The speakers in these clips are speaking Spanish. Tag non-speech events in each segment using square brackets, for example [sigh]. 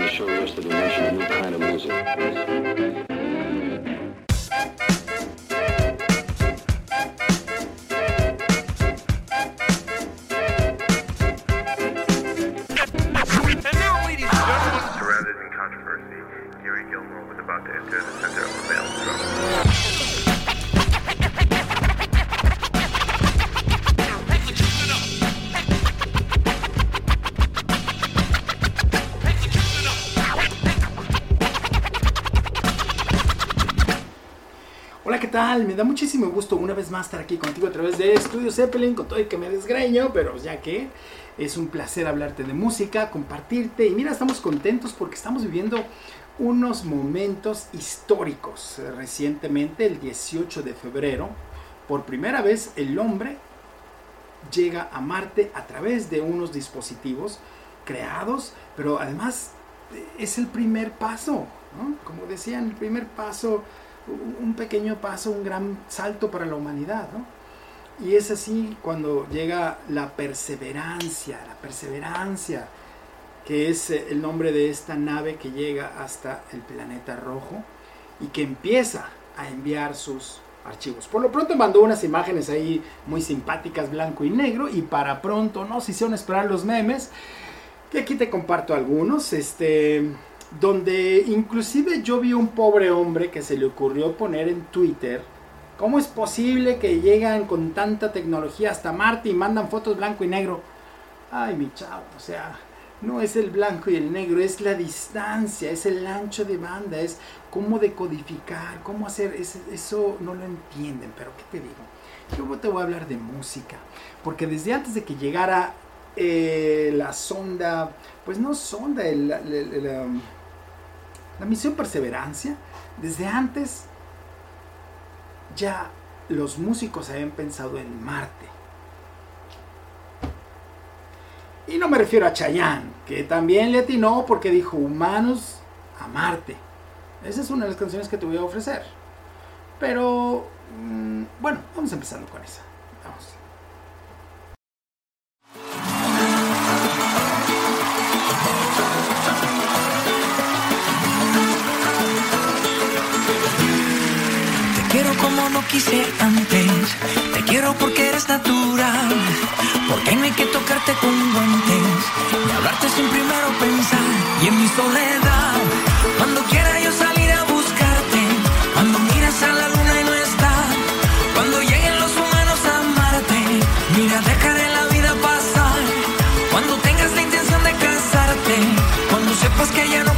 on the show yesterday mentioned a new kind of music. Da muchísimo gusto una vez más estar aquí contigo a través de Estudio Zeppelin, con todo el que me desgreño, pero ya que es un placer hablarte de música, compartirte. Y mira, estamos contentos porque estamos viviendo unos momentos históricos. Recientemente, el 18 de febrero, por primera vez el hombre llega a Marte a través de unos dispositivos creados, pero además eh, es el primer paso, ¿no? Como decían, el primer paso, un pequeño paso, un gran salto para la humanidad, ¿no? Y es así cuando llega la perseverancia, la perseverancia, que es eh, el nombre de esta nave que llega hasta el planeta rojo y que empieza a enviar sus archivos. Por lo pronto mandó unas imágenes ahí muy simpáticas, blanco y negro, y para pronto no se hicieron esperar los memes, que aquí te comparto algunos, este, donde inclusive yo vi un pobre hombre que se le ocurrió poner en Twitter, ¿cómo es posible que llegan con tanta tecnología hasta Marte y mandan fotos blanco y negro? Ay, mi chavo, o sea, no es el blanco y el negro, es la distancia, es el ancho de banda, es cómo decodificar, cómo hacer, eso no lo entienden, pero ¿qué te digo? Yo te voy a hablar de música, porque desde antes de que llegara eh, la sonda, pues no sonda, el- la- la misión Perseverancia, desde antes ya los músicos habían pensado en Marte. Y no me refiero a Chayanne, que también le atinó porque dijo humanos a Marte. Esa es una de las canciones que te voy a ofrecer. Pero, mm, bueno, vamos empezando con esa. Como no quise antes. Te quiero porque eres natural. Porque no hay que tocarte con guantes. Ni hablarte sin primero pensar. Y en mi soledad, cuando quiera yo salir a buscarte. Cuando miras a la luna y no está. Cuando lleguen los humanos a amarte. Mira, dejaré la vida pasar. Cuando tengas la intención de casarte. Cuando sepas que ya no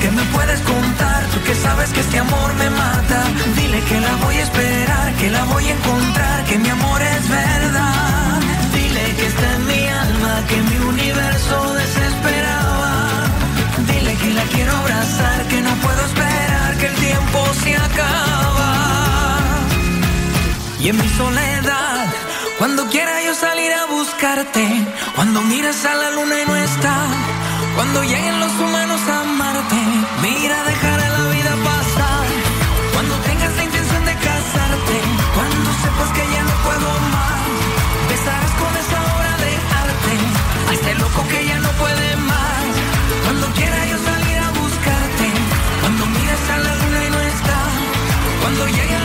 ¿Qué me puedes contar? Tú que sabes que este amor me mata. Dile que la voy a esperar, que la voy a encontrar, que mi amor es verdad. Dile que está en mi alma, que mi universo desesperaba. Dile que la quiero abrazar, que no puedo esperar, que el tiempo se acaba. Y en mi soledad, cuando quiera yo salir a buscarte, cuando miras a la luna y no estás cuando lleguen los humanos a amarte, mira, dejaré la vida pasar. Cuando tengas la intención de casarte, cuando sepas que ya no puedo más, besarás con esa obra de arte a este loco que ya no puede más. Cuando quiera yo salir a buscarte, cuando miras a la luna y no está, cuando lleguen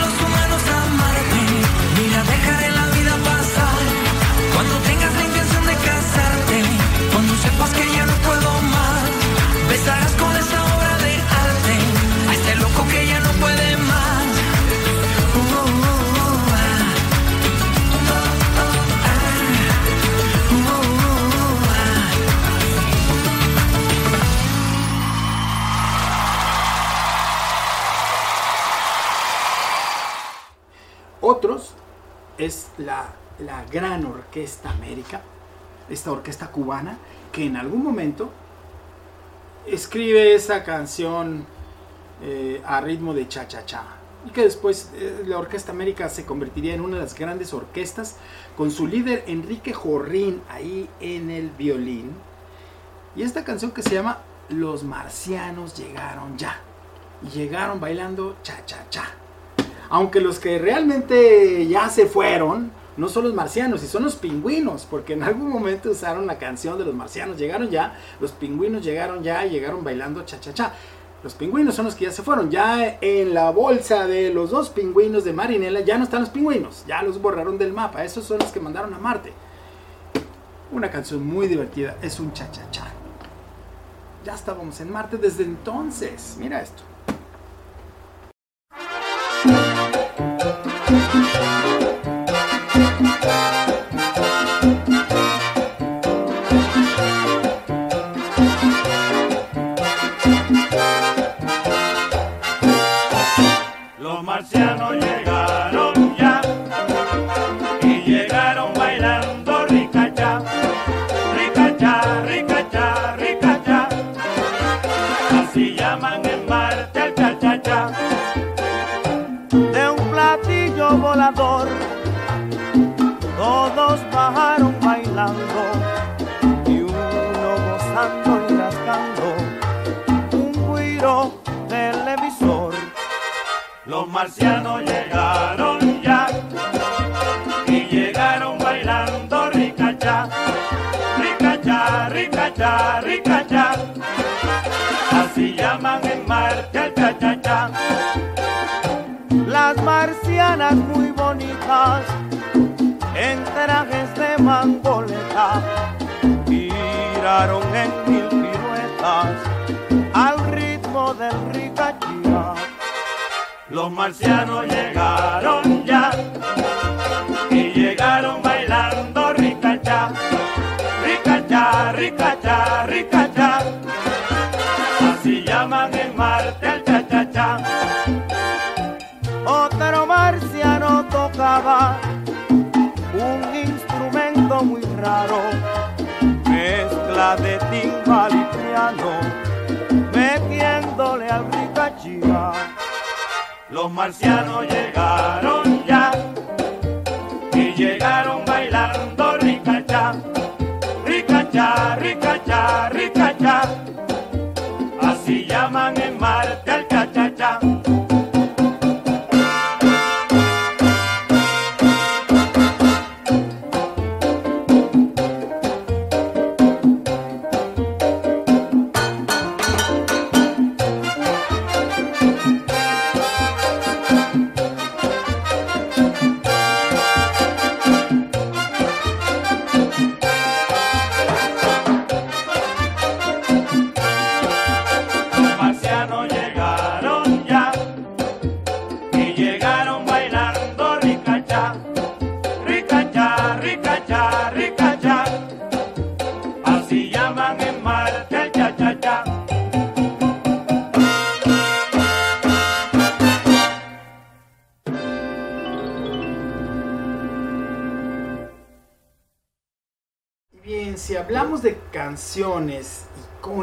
Gran Orquesta América, esta orquesta cubana, que en algún momento escribe esa canción eh, a ritmo de cha-cha-cha. Y que después eh, la Orquesta América se convertiría en una de las grandes orquestas con su líder Enrique Jorrín ahí en el violín. Y esta canción que se llama Los marcianos llegaron ya. Y llegaron bailando cha-cha-cha. Aunque los que realmente ya se fueron no son los marcianos, y son los pingüinos, porque en algún momento usaron la canción de los marcianos. Llegaron ya, los pingüinos llegaron ya y llegaron bailando cha-cha-cha. Los pingüinos son los que ya se fueron. Ya en la bolsa de los dos pingüinos de Marinela ya no están los pingüinos, ya los borraron del mapa. Esos son los que mandaron a Marte. Una canción muy divertida, es un cha-cha-cha. Ya estábamos en Marte desde entonces. Mira esto. Y uno gozando y rascando un guiro televisor. Los marcianos llegaron ya y llegaron bailando ricacha, ricacha, ricacha, ricacha. Así llaman en Marte el cha-cha-cha. Las marcianas muy bonitas trajes de mangoleta giraron en mil piruetas al ritmo del ricachía. Los marcianos llegaron ya y llegaron bailando ricacha, ricacha, ricacha, ricacha. Así llaman en Marte el cha-cha-cha. Otro marciano tocaba muy raro, mezcla de timbal y piano, metiéndole al ricachía. Los marcianos llegaron ya y llegaron bailando ricacha, ricacha, ricacha, ricacha. Así llaman en Marte al cha-cha-cha.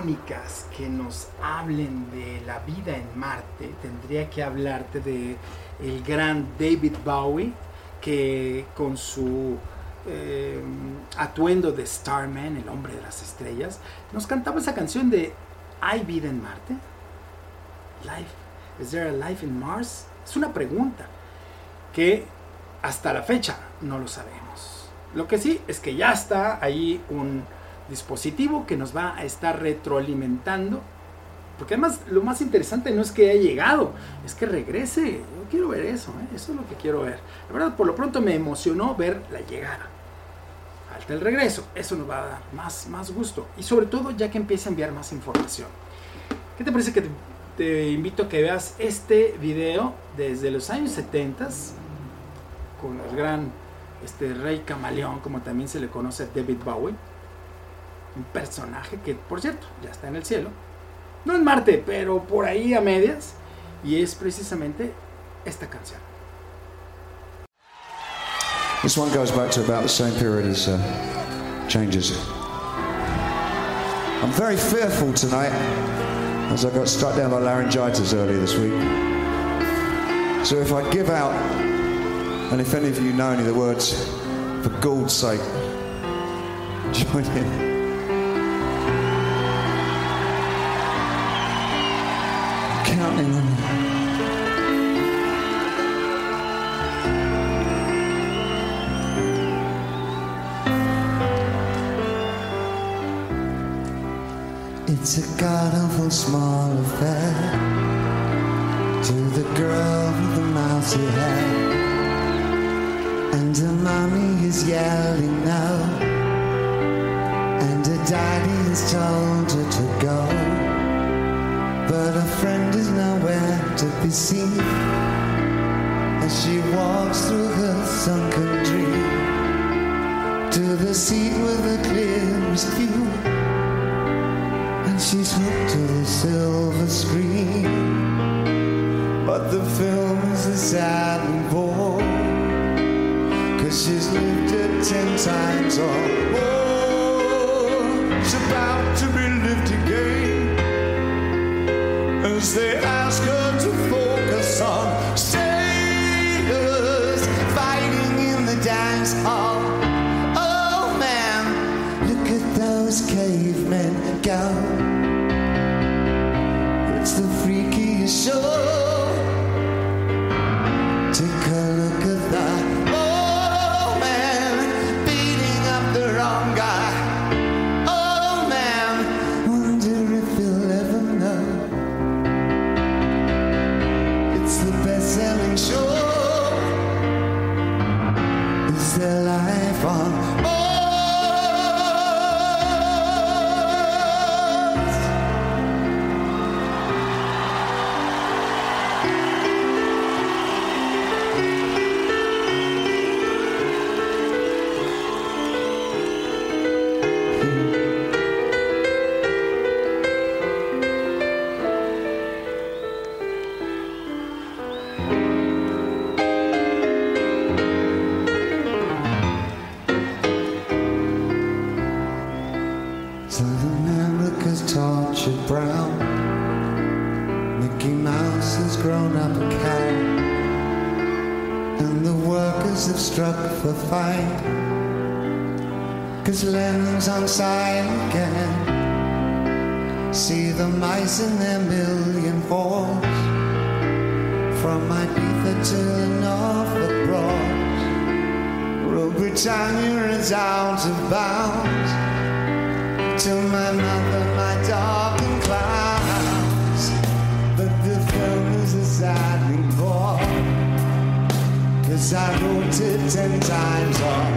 Icónicas que nos hablen de la vida en Marte, tendría que hablarte de el gran David Bowie, que con su eh, atuendo de Starman, el hombre de las estrellas, nos cantaba esa canción de ¿Hay vida en Marte? Life. Is there a life in Mars? Es una pregunta que hasta la fecha no lo sabemos. Lo que sí es que ya está ahí un dispositivo que nos va a estar retroalimentando. Porque además lo más interesante no es que haya llegado, es que regrese. Yo quiero ver eso, ¿eh? eso es lo que quiero ver. La verdad, por lo pronto me emocionó ver la llegada. Falta el regreso, eso nos va a dar más, más gusto. Y sobre todo ya que empiece a enviar más información. ¿Qué te parece que te, te invito a que veas este video desde los años 70 con el gran este rey camaleón, como también se le conoce a David Bowie? Un personaje que, por cierto, ya está en el cielo. No en Marte, pero por ahí a medias. Y es precisamente esta canción. This one goes back to about the same period as uh, Changes. I'm very fearful tonight as I got struck down by laryngitis earlier this week. So if I give out, and if any of you know any of the words, for God's sake, [laughs] join in. Counting. It's a god awful small affair to the girl with the mousy hair. And her mommy is yelling now, And her daddy has told her to go. But her friend is nowhere to be seen as she walks through her sunken dream to the seat with the clearest view. And she's hooked to the silver screen. But the film is a sad and bore. Cause she's lived it ten times or more. About to be lived again they ask us. Cause Lennon's on side again. See the mice in their million force. From Ibiza to the Norfolk Broads. Rule Britannia is out of bounds to my mother, my dog and clouds. But the film is a sadly bore. Cause I wrote it ten times or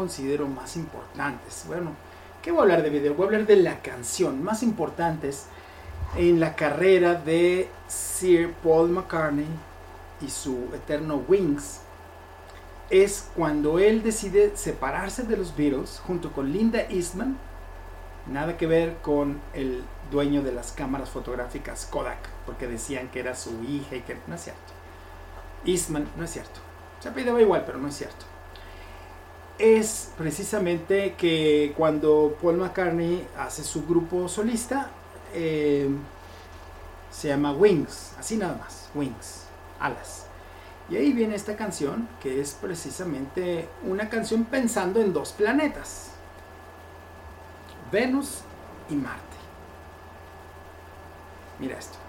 considero más importantes. Bueno, ¿qué voy a hablar de video? Voy a hablar de la canción más importantes en la carrera de Sir Paul McCartney y su eterno Wings. Es cuando él decide separarse de los Beatles junto con Linda Eastman. Nada que ver con el dueño de las cámaras fotográficas Kodak, porque decían que era su hija y que no es cierto. Eastman, no es cierto. Se apellidaba igual, pero no es cierto. Es precisamente que cuando Paul McCartney hace su grupo solista, eh, se llama Wings, así nada más, Wings, alas. Y ahí viene esta canción, que es precisamente una canción pensando en dos planetas, Venus y Marte. Mira esto.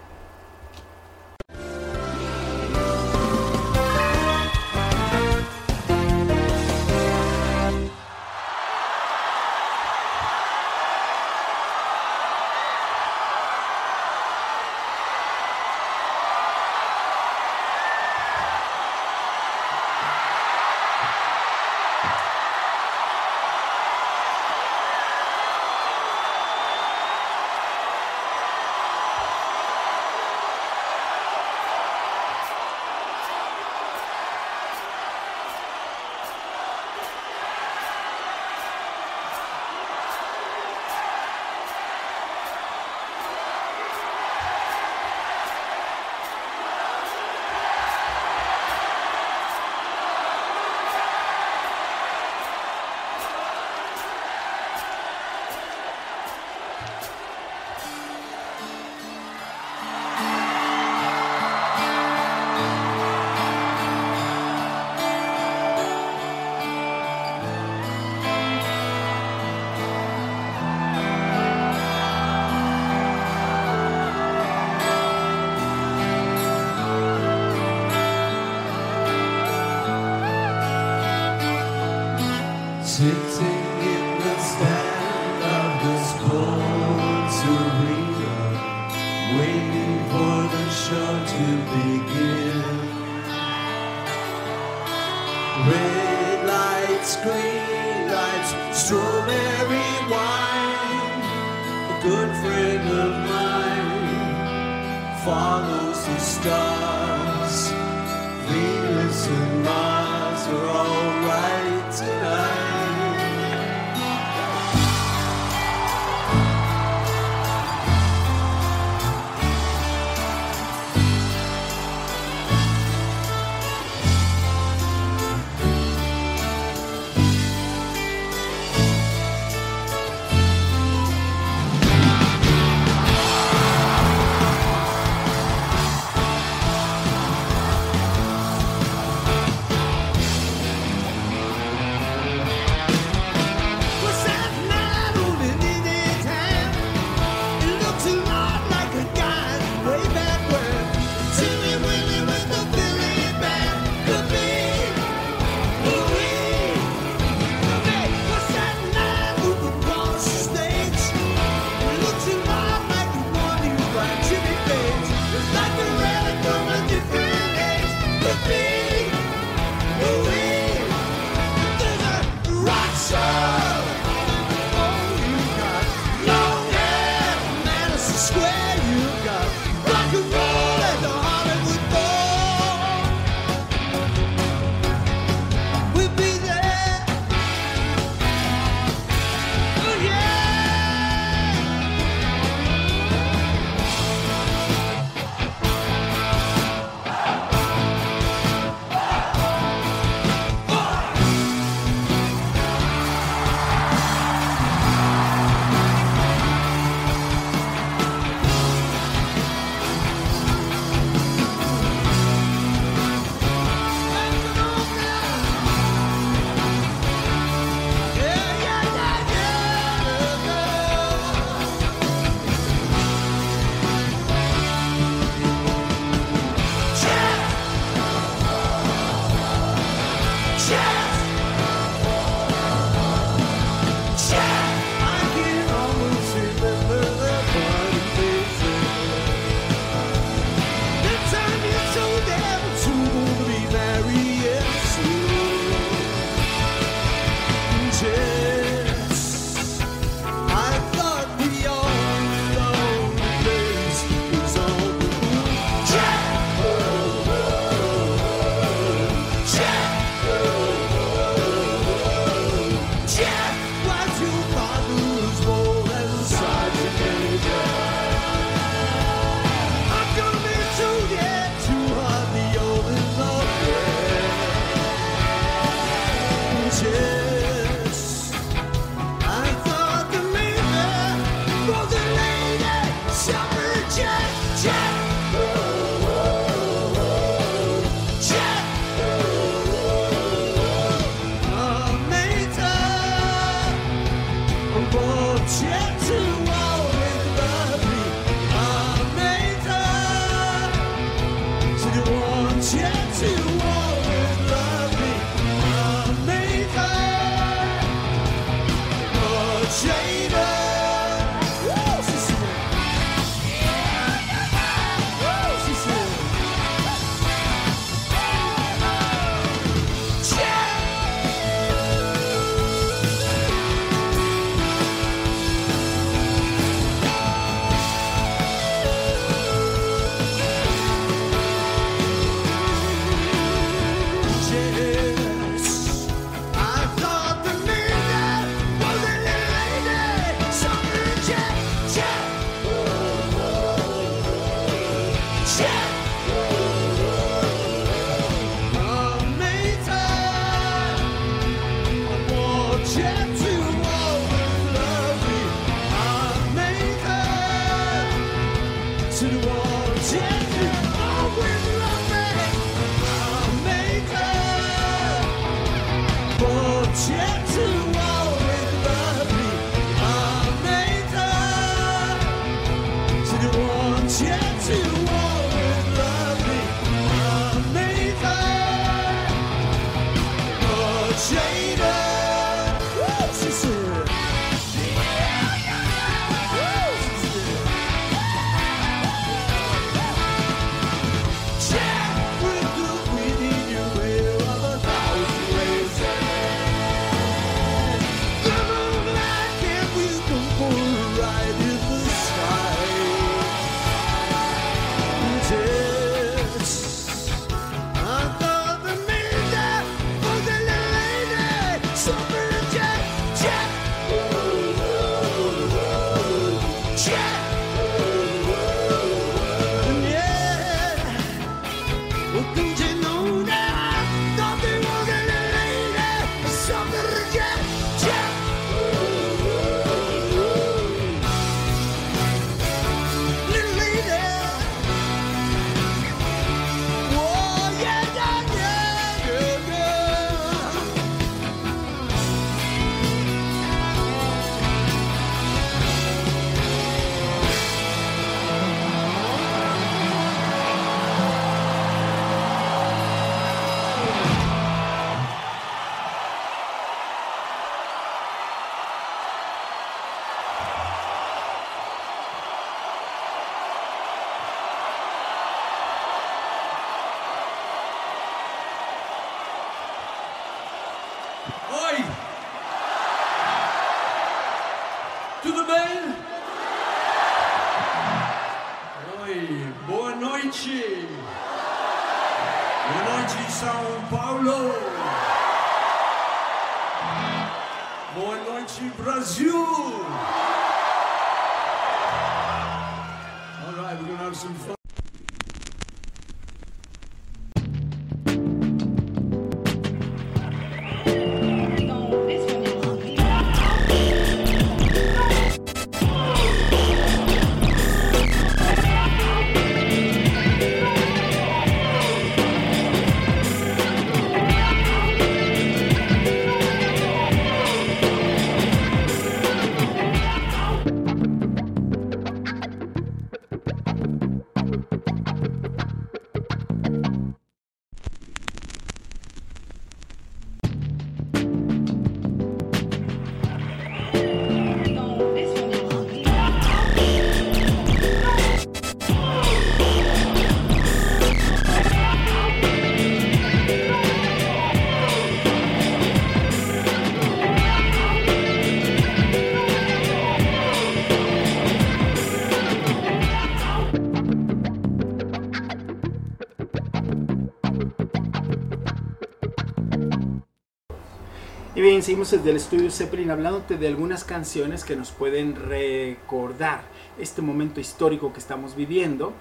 Seguimos desde el estudio Zeppelin hablándote de algunas canciones que nos pueden recordar este momento histórico que estamos viviendo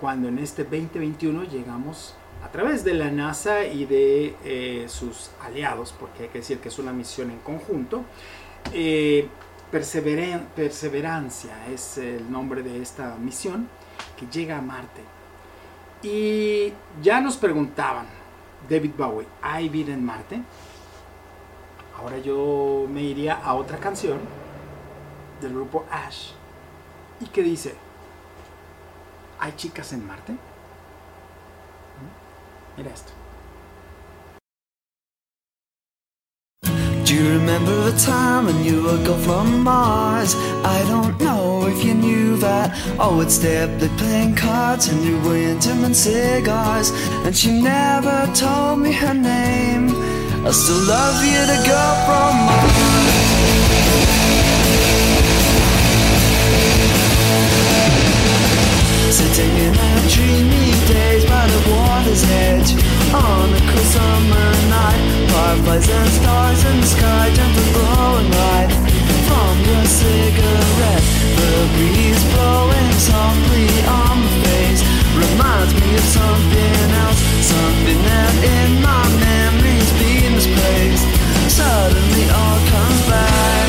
cuando en este 2021 llegamos a través de la NASA y de eh, sus aliados, porque hay que decir que es una misión en conjunto. Eh, Perseverancia es el nombre de esta misión que llega a Marte. Y ya nos preguntaban, David Bowie, ¿hay vida en Marte? Ahora yo me iría a otra canción del grupo Ash y que dice, ¿hay chicas en Marte? ¿Mm? Mira esto. Do you remember the time when you were go from Mars? I don't know if you knew that. Oh, it's up playing cards and you were intimate cigars. And she never told me her name. I still love you to go from Mars. Sitting in our dreamy days by the water's edge. On a cool summer night Fireflies and stars in the sky Gentle glowing light. From your cigarette The breeze blowing softly on my face. Reminds me of something else Something that in my Suddenly all comes back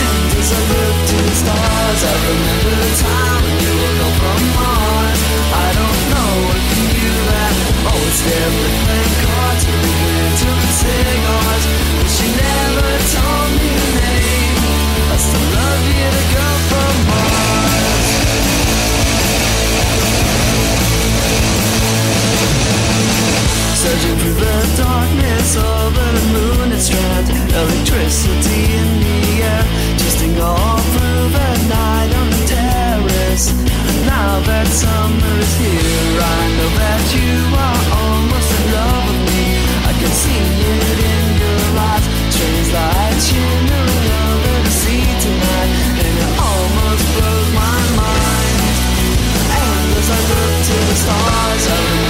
and as I look to the stars, I remember the time when you were from Mars. I don't know if you knew that. Oh, it's there with playing cards and we to the cigars. But she never told me her name. I still love you to go Searching through the darkness over the moon and strand Electricity in the air Twisting all through the night on the terrace. Now that summer is here I know that you are almost in love with me. I can see it in your eyes. Strange light shimmering over the sea tonight And it almost blows my mind. And as I look to the stars, I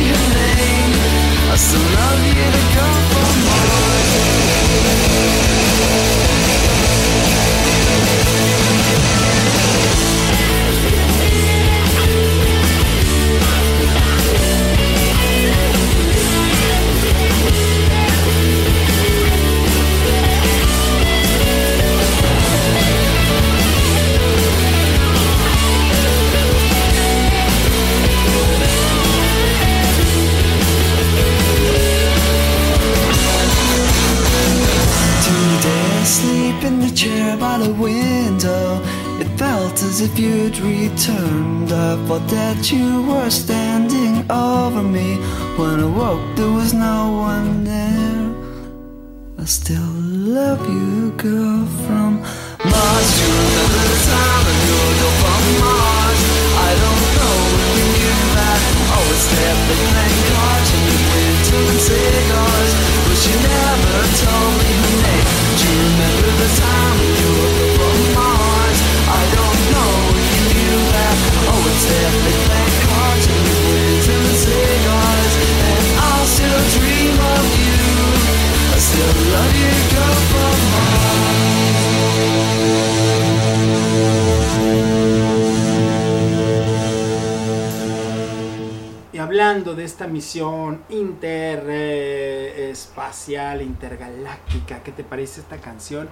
misión interespacial, intergaláctica, ¿qué te parece esta canción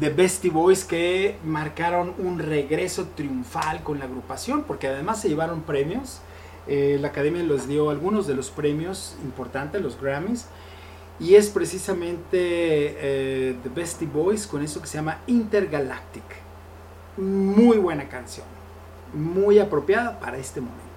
de Bestie Boys que marcaron un regreso triunfal con la agrupación? Porque además se llevaron premios. Eh, la academia les dio algunos de los premios importantes, los Grammys. Y es precisamente eh, The Bestie Boys con eso que se llama Intergalactic. Muy buena canción. Muy apropiada para este momento.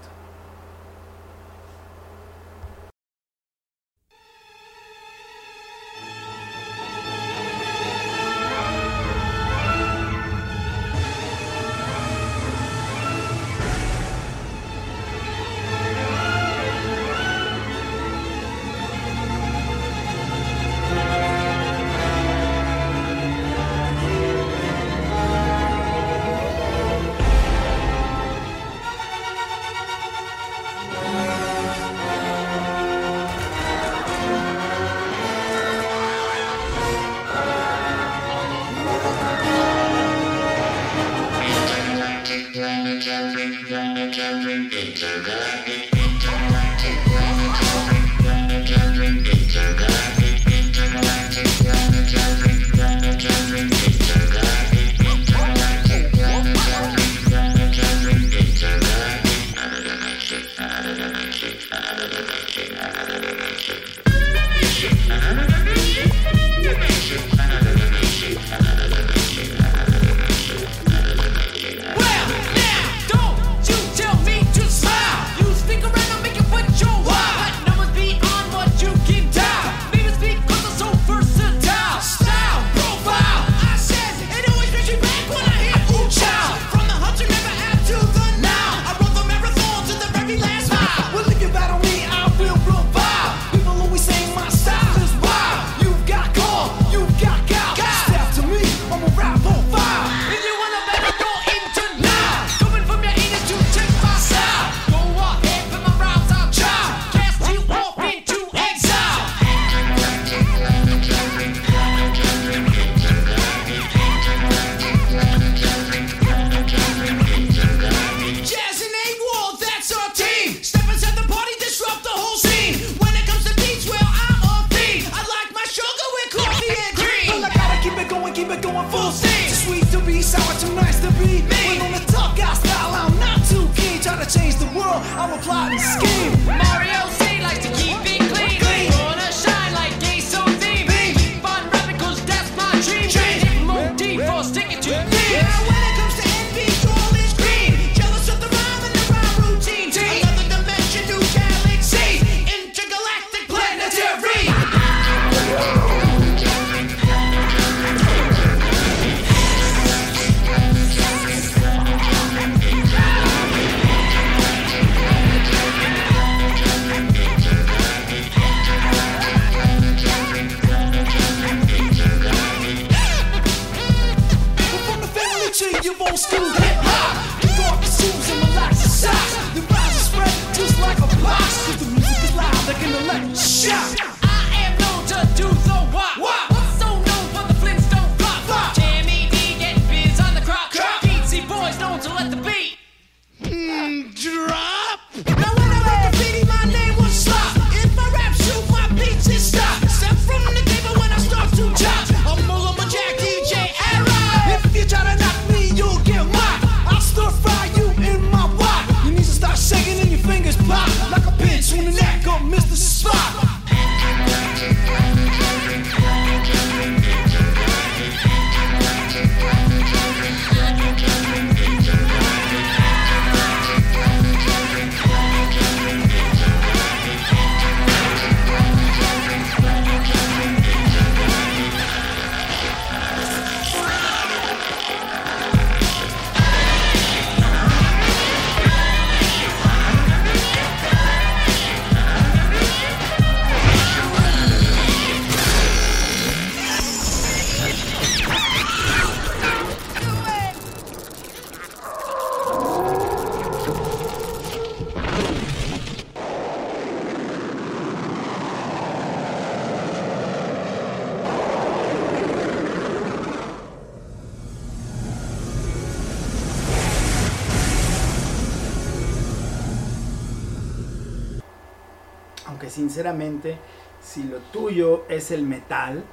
es el metal,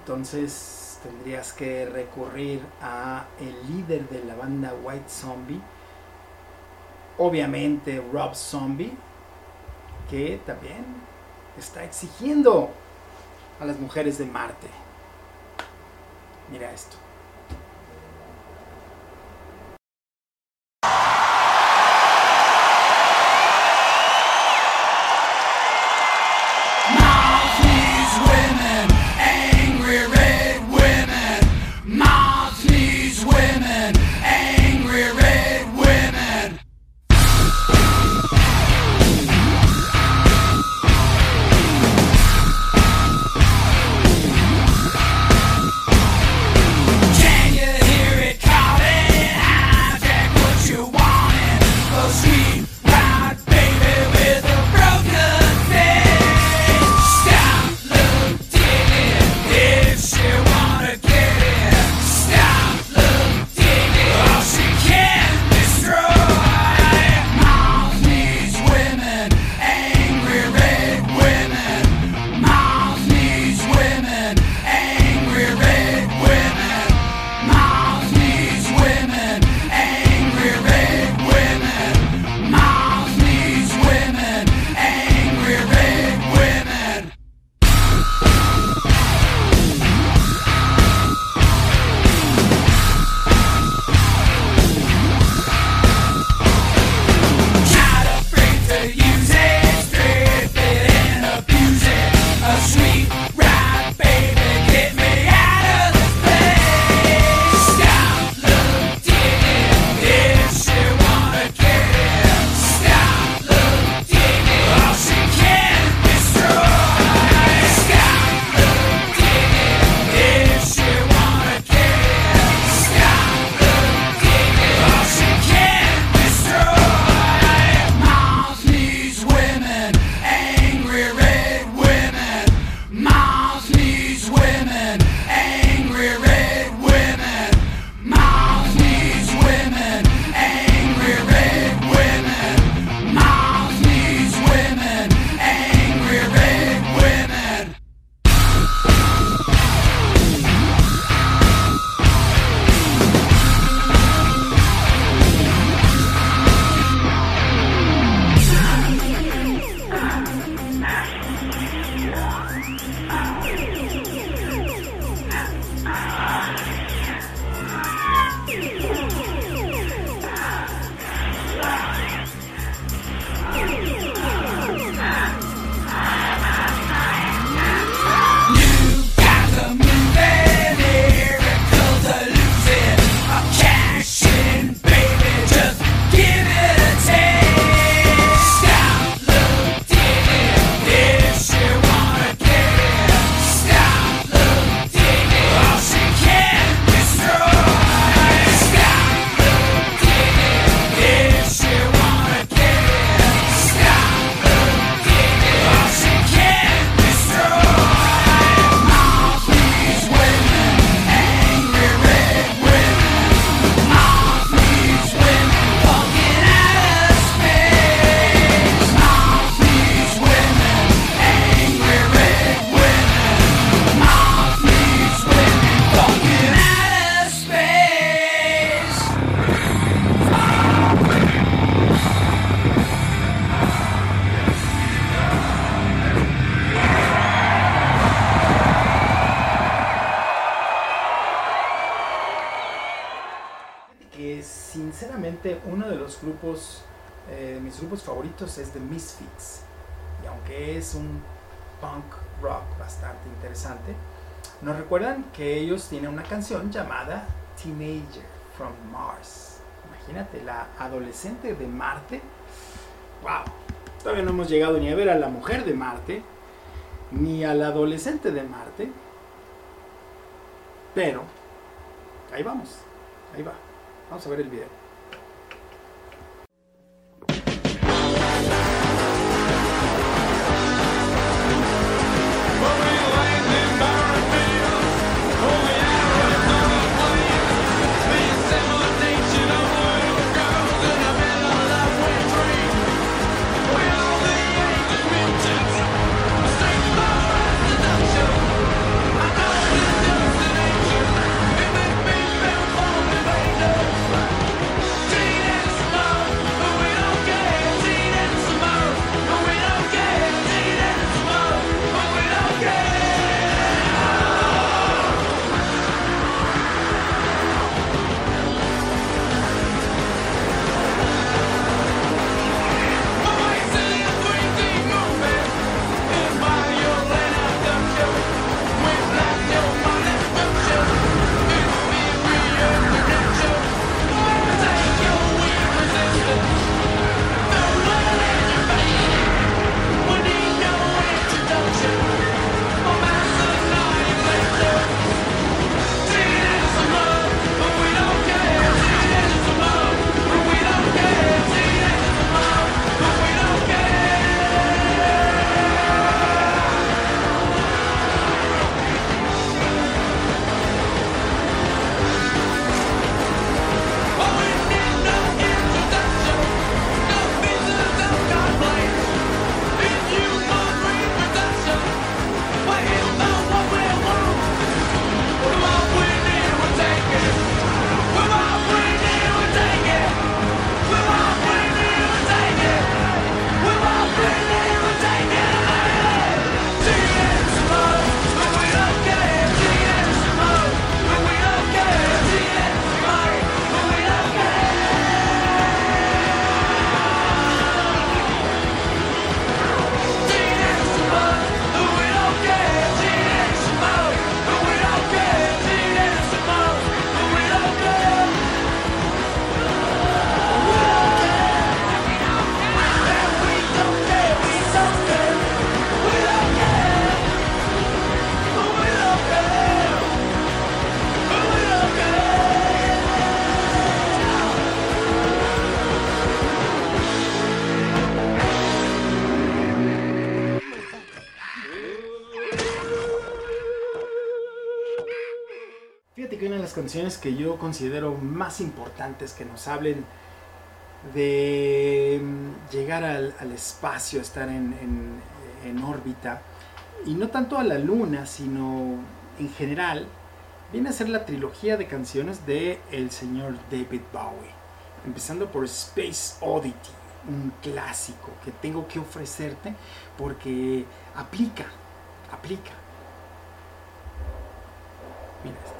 entonces tendrías que recurrir a el líder de la banda White Zombie, obviamente Rob Zombie, que también está exigiendo a las mujeres de Marte. Mira esto. Grupos, eh, mis grupos favoritos es The Misfits. Y aunque es un punk rock bastante interesante, nos recuerdan que ellos tienen una canción llamada Teenager from Mars. Imagínate, la adolescente de Marte. ¡Wow! Todavía no hemos llegado ni a ver a la mujer de Marte, ni al adolescente de Marte. Pero, ahí vamos, ahí va. Vamos a ver el video. Que yo considero más importantes que nos hablen de mm, llegar al, espacio, estar en órbita, y no tanto a la luna, sino en general, viene a ser la trilogía de canciones de el señor David Bowie, empezando por Space Oddity, un clásico que tengo que ofrecerte porque aplica, aplica. Mira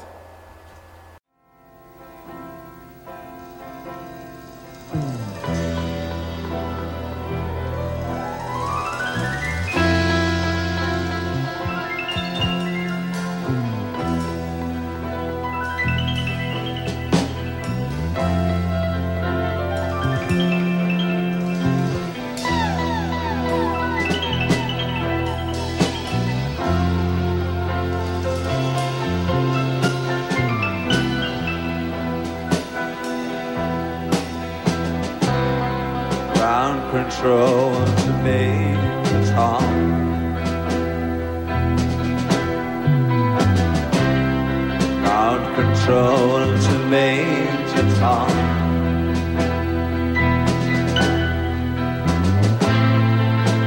control to me is on. Ground control to me is on.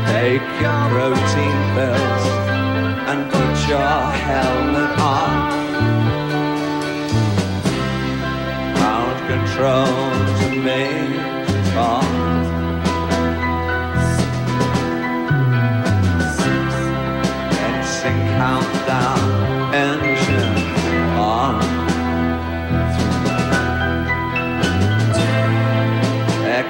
Take your protein pills and put your helmet on. Ground control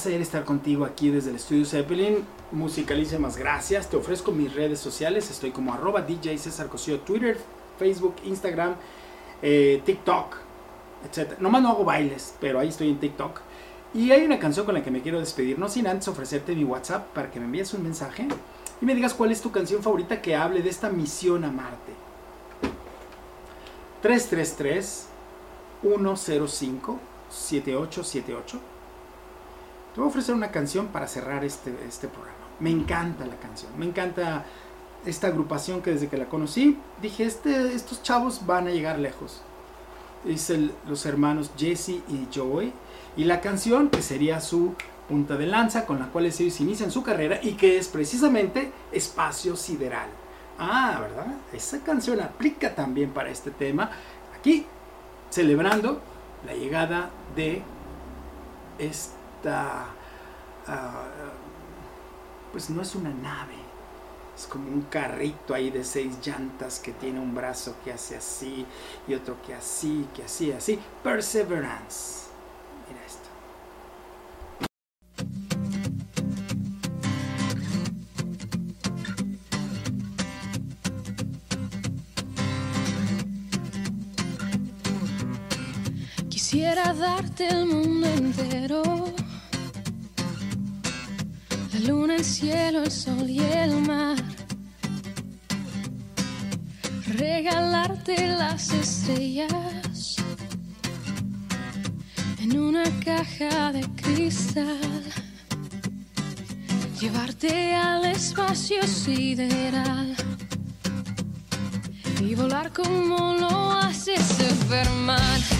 Placer estar contigo aquí desde el estudio Zeppelin. Musicalísimas gracias. Te ofrezco mis redes sociales. Estoy como arroba DJ César Cosío, Twitter, Facebook, Instagram, eh, TikTok, etc. Nomás no hago bailes, pero ahí estoy en TikTok. Y hay una canción con la que me quiero despedir, no sin antes ofrecerte mi WhatsApp para que me envíes un mensaje y me digas cuál es tu canción favorita que hable de esta misión a Marte. 333 105 7878 te voy a ofrecer una canción para cerrar este, este programa. Me encanta la canción, me encanta esta agrupación que desde que la conocí dije, este, estos chavos van a llegar lejos. Es el- los hermanos Jesse y Joey. Y la canción que sería su punta de lanza con la cual ellos inician su carrera y que es precisamente Espacio Sideral. Ah, ¿verdad? Esa canción aplica también para este tema. Aquí, celebrando la llegada de Ah, pues no es una nave, es como un carrito ahí de seis llantas que tiene un brazo que hace así y otro que así, que así, así. Perseverance. Mira esto. Quisiera darte el mundo entero luna, el cielo, el sol y el mar. Regalarte las estrellas en una caja de cristal. Llevarte al espacio sideral y volar como lo haces Superman.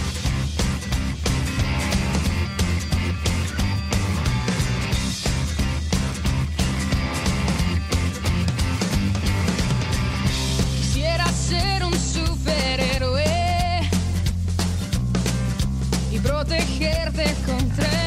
protegerte contra